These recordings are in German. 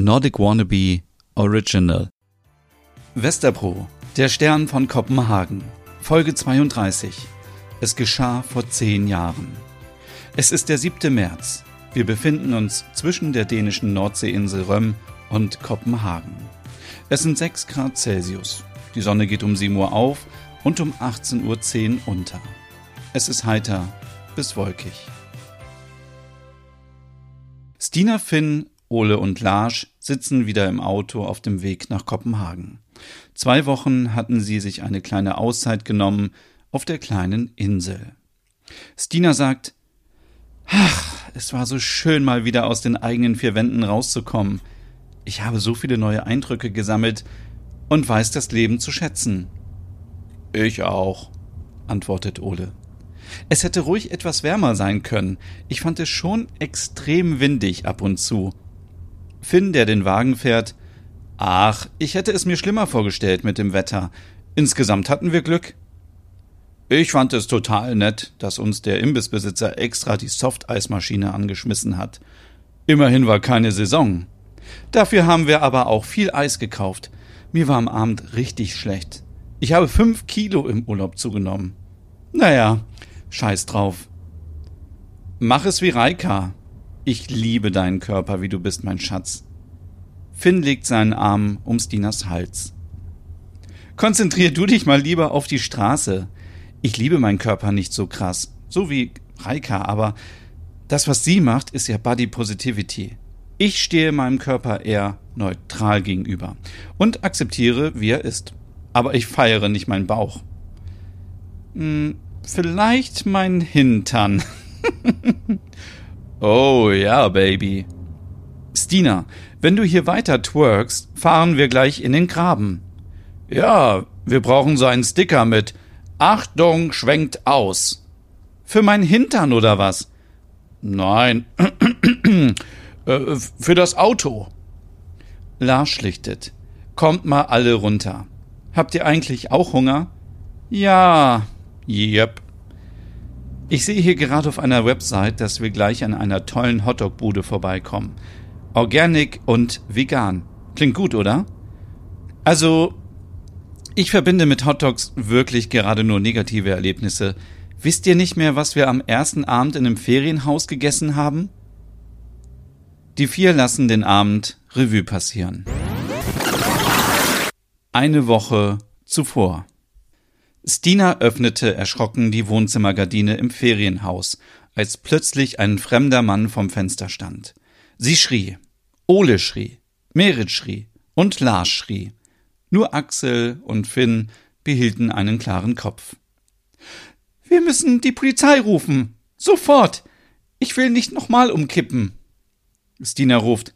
Nordic Wannabe Original. Westerbro, der Stern von Kopenhagen. Folge 32. Es geschah vor zehn Jahren. Es ist der 7. März. Wir befinden uns zwischen der dänischen Nordseeinsel Röm und Kopenhagen. Es sind 6 Grad Celsius. Die Sonne geht um 7 Uhr auf und um 18.10 Uhr unter. Es ist heiter bis wolkig. Stina Finn Ole und Lars sitzen wieder im Auto auf dem Weg nach Kopenhagen. Zwei Wochen hatten sie sich eine kleine Auszeit genommen auf der kleinen Insel. Stina sagt, Ach, es war so schön, mal wieder aus den eigenen vier Wänden rauszukommen. Ich habe so viele neue Eindrücke gesammelt und weiß das Leben zu schätzen. Ich auch, antwortet Ole. Es hätte ruhig etwas wärmer sein können. Ich fand es schon extrem windig ab und zu. Finn, der den Wagen fährt. Ach, ich hätte es mir schlimmer vorgestellt mit dem Wetter. Insgesamt hatten wir Glück. Ich fand es total nett, dass uns der Imbissbesitzer extra die Softeismaschine angeschmissen hat. Immerhin war keine Saison. Dafür haben wir aber auch viel Eis gekauft. Mir war am Abend richtig schlecht. Ich habe fünf Kilo im Urlaub zugenommen. Naja, scheiß drauf. Mach es wie Reika, ich liebe deinen Körper, wie du bist, mein Schatz. Finn legt seinen Arm um Stinas Hals. Konzentrier du dich mal lieber auf die Straße. Ich liebe meinen Körper nicht so krass, so wie Reika, aber das, was sie macht, ist ja Body Positivity. Ich stehe meinem Körper eher neutral gegenüber und akzeptiere, wie er ist. Aber ich feiere nicht meinen Bauch. Hm, vielleicht mein Hintern. Oh ja, Baby. Stina, wenn du hier weiter twerkst, fahren wir gleich in den Graben. Ja, wir brauchen so einen Sticker mit Achtung, schwenkt aus. Für mein Hintern oder was? Nein. Äh, für das Auto. Lars schlichtet. Kommt mal alle runter. Habt ihr eigentlich auch Hunger? Ja. Yep. Ich sehe hier gerade auf einer Website, dass wir gleich an einer tollen Hotdog-Bude vorbeikommen. Organic und vegan. Klingt gut, oder? Also, ich verbinde mit Hotdogs wirklich gerade nur negative Erlebnisse. Wisst ihr nicht mehr, was wir am ersten Abend in einem Ferienhaus gegessen haben? Die vier lassen den Abend Revue passieren. Eine Woche zuvor. Stina öffnete erschrocken die Wohnzimmergardine im Ferienhaus, als plötzlich ein fremder Mann vom Fenster stand. Sie schrie. Ole schrie. Merit schrie. Und Lars schrie. Nur Axel und Finn behielten einen klaren Kopf. Wir müssen die Polizei rufen. Sofort. Ich will nicht nochmal umkippen. Stina ruft.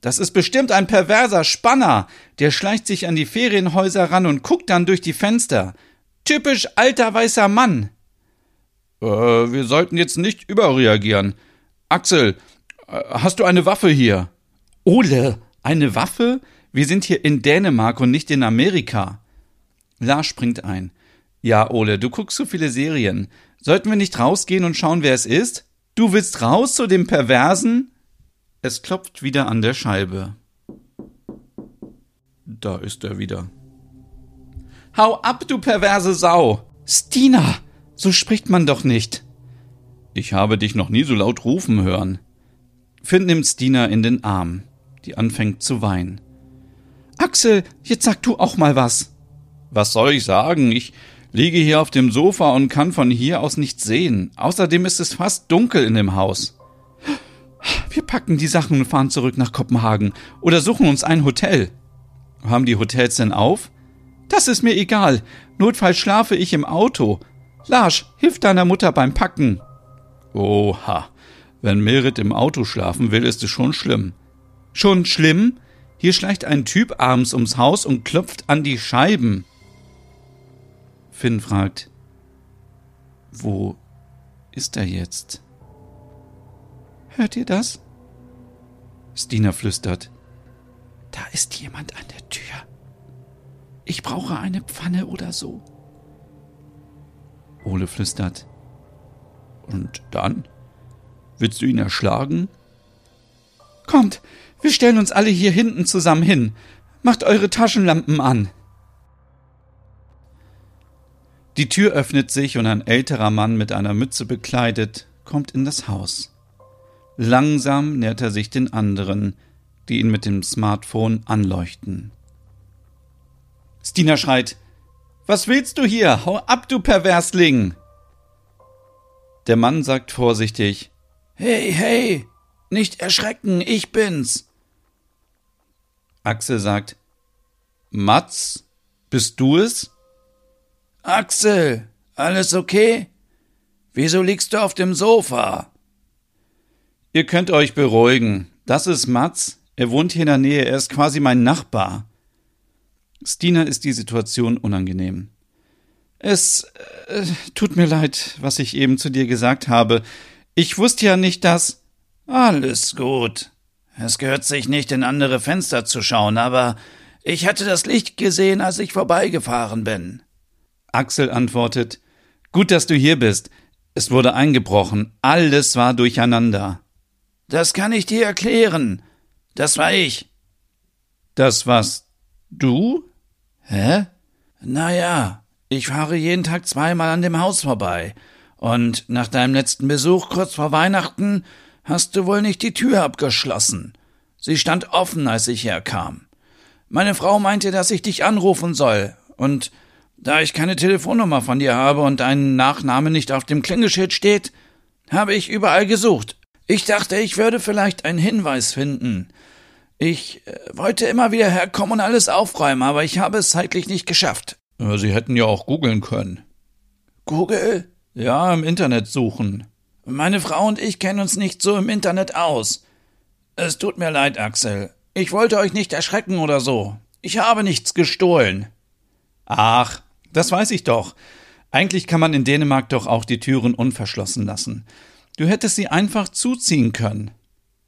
Das ist bestimmt ein perverser Spanner. Der schleicht sich an die Ferienhäuser ran und guckt dann durch die Fenster. Typisch alter weißer Mann. Äh, wir sollten jetzt nicht überreagieren. Axel, äh, hast du eine Waffe hier? Ole, eine Waffe? Wir sind hier in Dänemark und nicht in Amerika. Lars springt ein. Ja, Ole, du guckst so viele Serien. Sollten wir nicht rausgehen und schauen, wer es ist? Du willst raus zu dem Perversen? Es klopft wieder an der Scheibe. Da ist er wieder. Hau ab, du perverse Sau! Stina! So spricht man doch nicht! Ich habe dich noch nie so laut rufen hören. Finn nimmt Stina in den Arm, die anfängt zu weinen. Axel, jetzt sag du auch mal was. Was soll ich sagen? Ich liege hier auf dem Sofa und kann von hier aus nichts sehen. Außerdem ist es fast dunkel in dem Haus. Wir packen die Sachen und fahren zurück nach Kopenhagen oder suchen uns ein Hotel. Haben die Hotels denn auf? Das ist mir egal. Notfalls schlafe ich im Auto. Lars, hilf deiner Mutter beim Packen. Oha. Wenn Merit im Auto schlafen will, ist es schon schlimm. Schon schlimm? Hier schleicht ein Typ abends ums Haus und klopft an die Scheiben. Finn fragt, wo ist er jetzt? Hört ihr das? Stina flüstert, da ist jemand an der Tür. Ich brauche eine Pfanne oder so. Ole flüstert. Und dann? Willst du ihn erschlagen? Kommt, wir stellen uns alle hier hinten zusammen hin. Macht eure Taschenlampen an. Die Tür öffnet sich und ein älterer Mann mit einer Mütze bekleidet kommt in das Haus. Langsam nähert er sich den anderen, die ihn mit dem Smartphone anleuchten. Stina schreit: Was willst du hier? Hau ab, du Perversling! Der Mann sagt vorsichtig: Hey, hey, nicht erschrecken, ich bin's. Axel sagt: Mats, bist du es? Axel, alles okay? Wieso liegst du auf dem Sofa? Ihr könnt euch beruhigen. Das ist Mats. Er wohnt hier in der Nähe. Er ist quasi mein Nachbar. Stina ist die Situation unangenehm. Es äh, tut mir leid, was ich eben zu dir gesagt habe. Ich wusste ja nicht, dass. Alles gut. Es gehört sich nicht, in andere Fenster zu schauen, aber ich hatte das Licht gesehen, als ich vorbeigefahren bin. Axel antwortet Gut, dass du hier bist. Es wurde eingebrochen. Alles war durcheinander. Das kann ich dir erklären. Das war ich. Das warst du? Hä? Na ja, ich fahre jeden Tag zweimal an dem Haus vorbei. Und nach deinem letzten Besuch kurz vor Weihnachten hast du wohl nicht die Tür abgeschlossen. Sie stand offen, als ich herkam. Meine Frau meinte, dass ich dich anrufen soll, und da ich keine Telefonnummer von dir habe und dein Nachname nicht auf dem Klingeschild steht, habe ich überall gesucht. Ich dachte, ich würde vielleicht einen Hinweis finden. Ich äh, wollte immer wieder herkommen und alles aufräumen, aber ich habe es zeitlich nicht geschafft. Sie hätten ja auch googeln können. Google? Ja, im Internet suchen. Meine Frau und ich kennen uns nicht so im Internet aus. Es tut mir leid, Axel. Ich wollte euch nicht erschrecken oder so. Ich habe nichts gestohlen. Ach, das weiß ich doch. Eigentlich kann man in Dänemark doch auch die Türen unverschlossen lassen. Du hättest sie einfach zuziehen können.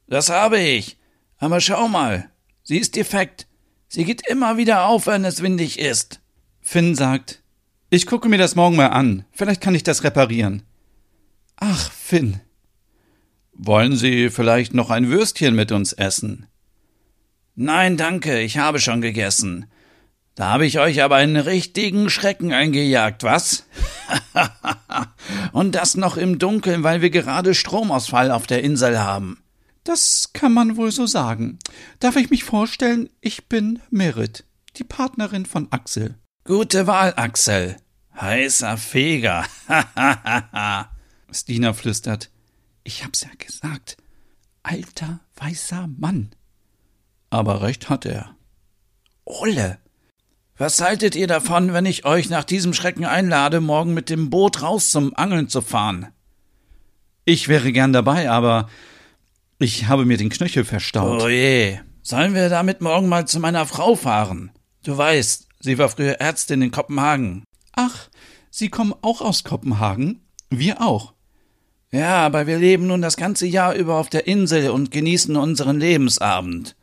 Das habe ich. Aber schau mal. Sie ist defekt. Sie geht immer wieder auf, wenn es windig ist. Finn sagt, ich gucke mir das morgen mal an. Vielleicht kann ich das reparieren. Ach, Finn. Wollen Sie vielleicht noch ein Würstchen mit uns essen? Nein, danke, ich habe schon gegessen. Da habe ich euch aber einen richtigen Schrecken eingejagt, was? Und das noch im Dunkeln, weil wir gerade Stromausfall auf der Insel haben. Das kann man wohl so sagen. Darf ich mich vorstellen, ich bin Merit, die Partnerin von Axel. Gute Wahl, Axel. Heißer Feger. Stina flüstert. Ich hab's ja gesagt. Alter, weißer Mann. Aber recht hat er. Olle, was haltet ihr davon, wenn ich euch nach diesem Schrecken einlade, morgen mit dem Boot raus zum Angeln zu fahren? Ich wäre gern dabei, aber ich habe mir den Knöchel verstaut. Oh je. Sollen wir damit morgen mal zu meiner Frau fahren? Du weißt, sie war früher Ärztin in Kopenhagen. Ach, Sie kommen auch aus Kopenhagen? Wir auch. Ja, aber wir leben nun das ganze Jahr über auf der Insel und genießen unseren Lebensabend.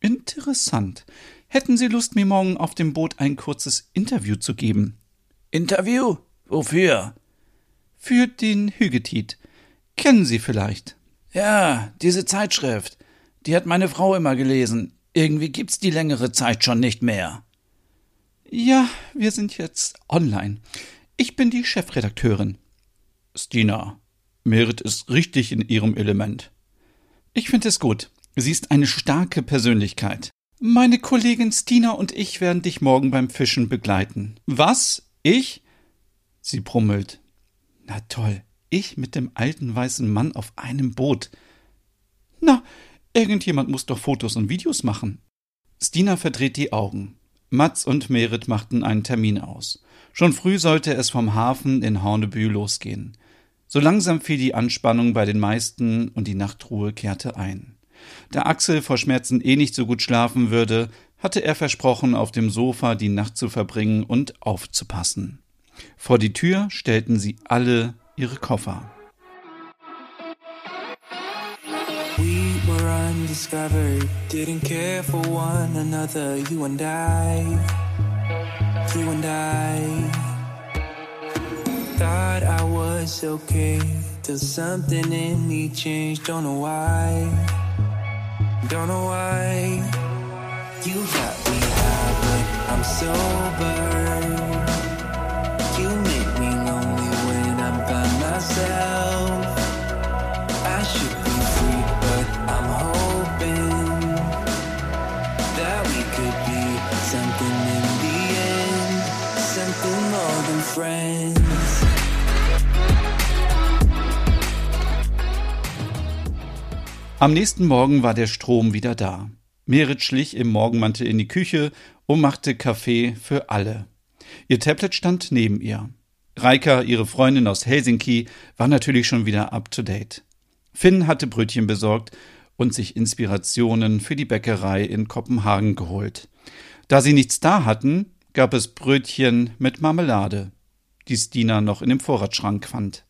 Interessant. Hätten Sie Lust, mir morgen auf dem Boot ein kurzes Interview zu geben? Interview? Wofür? Für den Hügetit. Kennen Sie vielleicht? Ja, diese Zeitschrift. Die hat meine Frau immer gelesen. Irgendwie gibt's die längere Zeit schon nicht mehr. Ja, wir sind jetzt online. Ich bin die Chefredakteurin. Stina, Merit ist richtig in ihrem Element. Ich finde es gut. Sie ist eine starke Persönlichkeit. Meine Kollegin Stina und ich werden dich morgen beim Fischen begleiten. Was? Ich? Sie brummelt. Na toll, ich mit dem alten weißen Mann auf einem Boot. Na, irgendjemand muss doch Fotos und Videos machen. Stina verdreht die Augen. Mats und Merit machten einen Termin aus. Schon früh sollte es vom Hafen in Hornebü losgehen. So langsam fiel die Anspannung bei den meisten und die Nachtruhe kehrte ein. Da Axel vor Schmerzen eh nicht so gut schlafen würde, hatte er versprochen, auf dem Sofa die Nacht zu verbringen und aufzupassen. Vor die Tür stellten sie alle ihre Koffer. We were undiscovered, didn't care for one another, you and I, you and I. Thought I was okay, till something in me changed, don't know why. Don't know why you got me high, but I'm sober. Am nächsten Morgen war der Strom wieder da. Merit schlich im Morgenmantel in die Küche und machte Kaffee für alle. Ihr Tablet stand neben ihr. Reika, ihre Freundin aus Helsinki, war natürlich schon wieder up to date. Finn hatte Brötchen besorgt und sich Inspirationen für die Bäckerei in Kopenhagen geholt. Da sie nichts da hatten, gab es Brötchen mit Marmelade, die Stina noch in dem Vorratsschrank fand.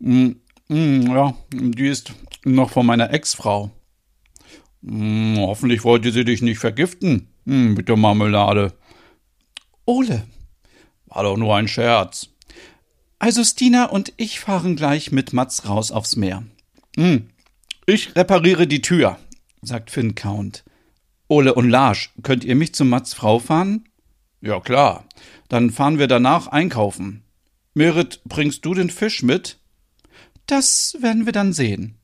Mm, mm, ja, die ist noch von meiner Ex-Frau. Hm, hoffentlich wollte sie dich nicht vergiften hm, mit der Marmelade. Ole. War doch nur ein Scherz. Also Stina und ich fahren gleich mit Mats raus aufs Meer. Hm, ich repariere die Tür, sagt Finn Count. Ole und Lars, könnt ihr mich zu Mats Frau fahren? Ja klar. Dann fahren wir danach einkaufen. Merit, bringst du den Fisch mit? Das werden wir dann sehen.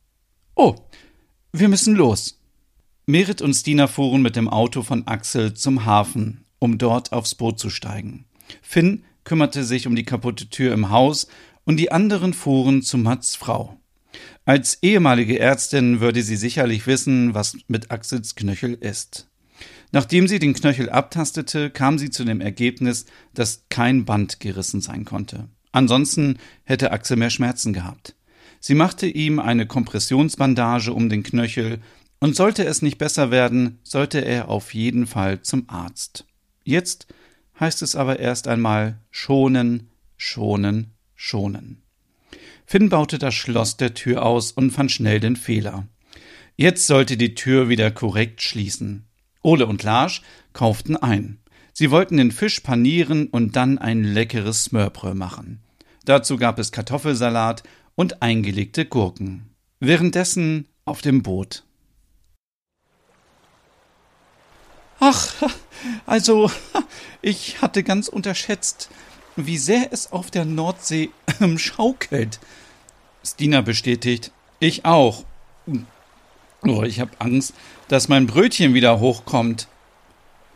Oh, wir müssen los. Merit und Stina fuhren mit dem Auto von Axel zum Hafen, um dort aufs Boot zu steigen. Finn kümmerte sich um die kaputte Tür im Haus und die anderen fuhren zu Mats Frau. Als ehemalige Ärztin würde sie sicherlich wissen, was mit Axels Knöchel ist. Nachdem sie den Knöchel abtastete, kam sie zu dem Ergebnis, dass kein Band gerissen sein konnte. Ansonsten hätte Axel mehr Schmerzen gehabt. Sie machte ihm eine Kompressionsbandage um den Knöchel, und sollte es nicht besser werden, sollte er auf jeden Fall zum Arzt. Jetzt heißt es aber erst einmal schonen, schonen, schonen. Finn baute das Schloss der Tür aus und fand schnell den Fehler. Jetzt sollte die Tür wieder korrekt schließen. Ole und Larsch kauften ein. Sie wollten den Fisch panieren und dann ein leckeres Smörbrö machen. Dazu gab es Kartoffelsalat und eingelegte Gurken. Währenddessen auf dem Boot. Ach, also, ich hatte ganz unterschätzt, wie sehr es auf der Nordsee ähm, schaukelt. Stina bestätigt, ich auch. Oh, ich habe Angst, dass mein Brötchen wieder hochkommt.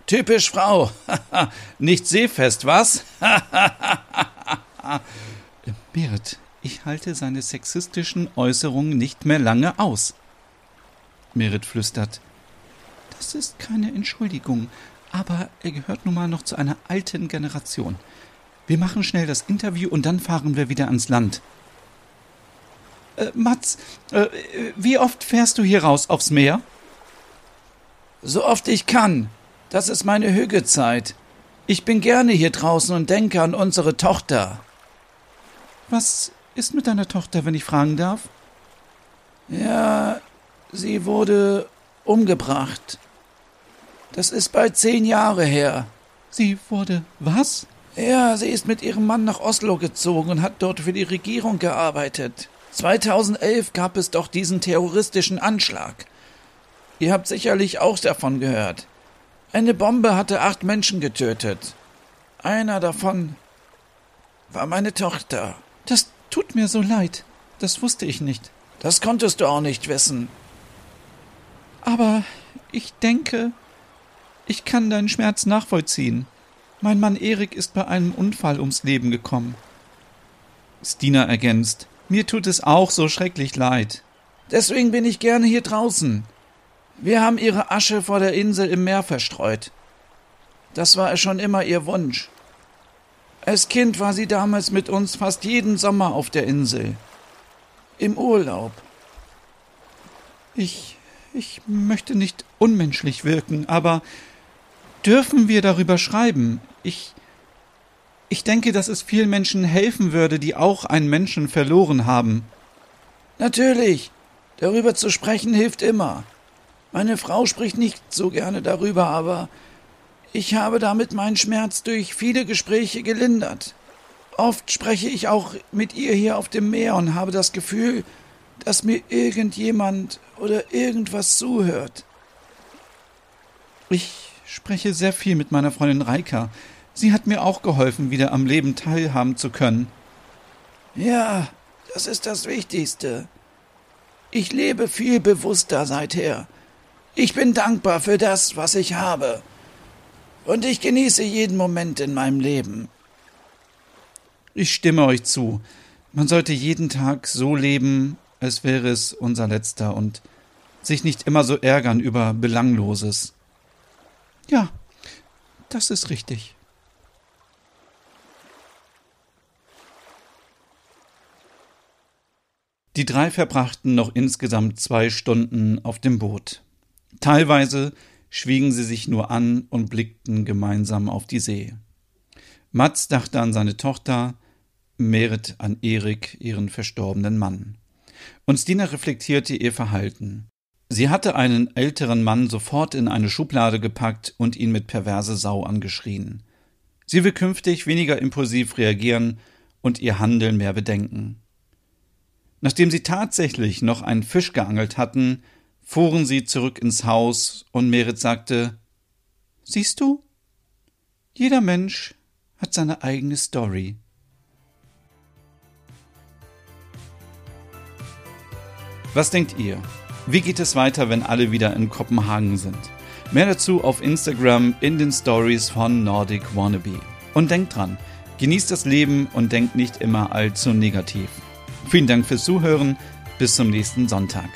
Typisch Frau. Nicht seefest, was? Berit, ich halte seine sexistischen Äußerungen nicht mehr lange aus. Merit flüstert. Das ist keine Entschuldigung, aber er gehört nun mal noch zu einer alten Generation. Wir machen schnell das Interview und dann fahren wir wieder ans Land. Äh, Mats, äh, wie oft fährst du hier raus aufs Meer? So oft ich kann. Das ist meine Hügezeit. Ich bin gerne hier draußen und denke an unsere Tochter. Was ist mit deiner Tochter, wenn ich fragen darf? Ja, sie wurde umgebracht. Das ist bald zehn Jahre her. Sie wurde was? Ja, sie ist mit ihrem Mann nach Oslo gezogen und hat dort für die Regierung gearbeitet. 2011 gab es doch diesen terroristischen Anschlag. Ihr habt sicherlich auch davon gehört. Eine Bombe hatte acht Menschen getötet. Einer davon war meine Tochter. Das Tut mir so leid. Das wusste ich nicht. Das konntest du auch nicht wissen. Aber ich denke, ich kann deinen Schmerz nachvollziehen. Mein Mann Erik ist bei einem Unfall ums Leben gekommen. Stina ergänzt, mir tut es auch so schrecklich leid. Deswegen bin ich gerne hier draußen. Wir haben ihre Asche vor der Insel im Meer verstreut. Das war schon immer ihr Wunsch. Als Kind war sie damals mit uns fast jeden Sommer auf der Insel. Im Urlaub. Ich. ich möchte nicht unmenschlich wirken, aber dürfen wir darüber schreiben? Ich. Ich denke, dass es vielen Menschen helfen würde, die auch einen Menschen verloren haben. Natürlich. Darüber zu sprechen hilft immer. Meine Frau spricht nicht so gerne darüber, aber ich habe damit meinen Schmerz durch viele Gespräche gelindert. Oft spreche ich auch mit ihr hier auf dem Meer und habe das Gefühl, dass mir irgendjemand oder irgendwas zuhört. Ich spreche sehr viel mit meiner Freundin Reika. Sie hat mir auch geholfen, wieder am Leben teilhaben zu können. Ja, das ist das Wichtigste. Ich lebe viel bewusster seither. Ich bin dankbar für das, was ich habe. Und ich genieße jeden Moment in meinem Leben. Ich stimme euch zu. Man sollte jeden Tag so leben, als wäre es unser letzter und sich nicht immer so ärgern über Belangloses. Ja, das ist richtig. Die drei verbrachten noch insgesamt zwei Stunden auf dem Boot. Teilweise schwiegen sie sich nur an und blickten gemeinsam auf die See. Mats dachte an seine Tochter, Merit an Erik, ihren verstorbenen Mann. Und Stina reflektierte ihr Verhalten. Sie hatte einen älteren Mann sofort in eine Schublade gepackt und ihn mit perverse Sau angeschrien. Sie will künftig weniger impulsiv reagieren und ihr Handeln mehr bedenken. Nachdem sie tatsächlich noch einen Fisch geangelt hatten, fuhren sie zurück ins Haus und Merit sagte, Siehst du? Jeder Mensch hat seine eigene Story. Was denkt ihr? Wie geht es weiter, wenn alle wieder in Kopenhagen sind? Mehr dazu auf Instagram in den Stories von Nordic Wannabe. Und denkt dran, genießt das Leben und denkt nicht immer allzu negativ. Vielen Dank fürs Zuhören. Bis zum nächsten Sonntag.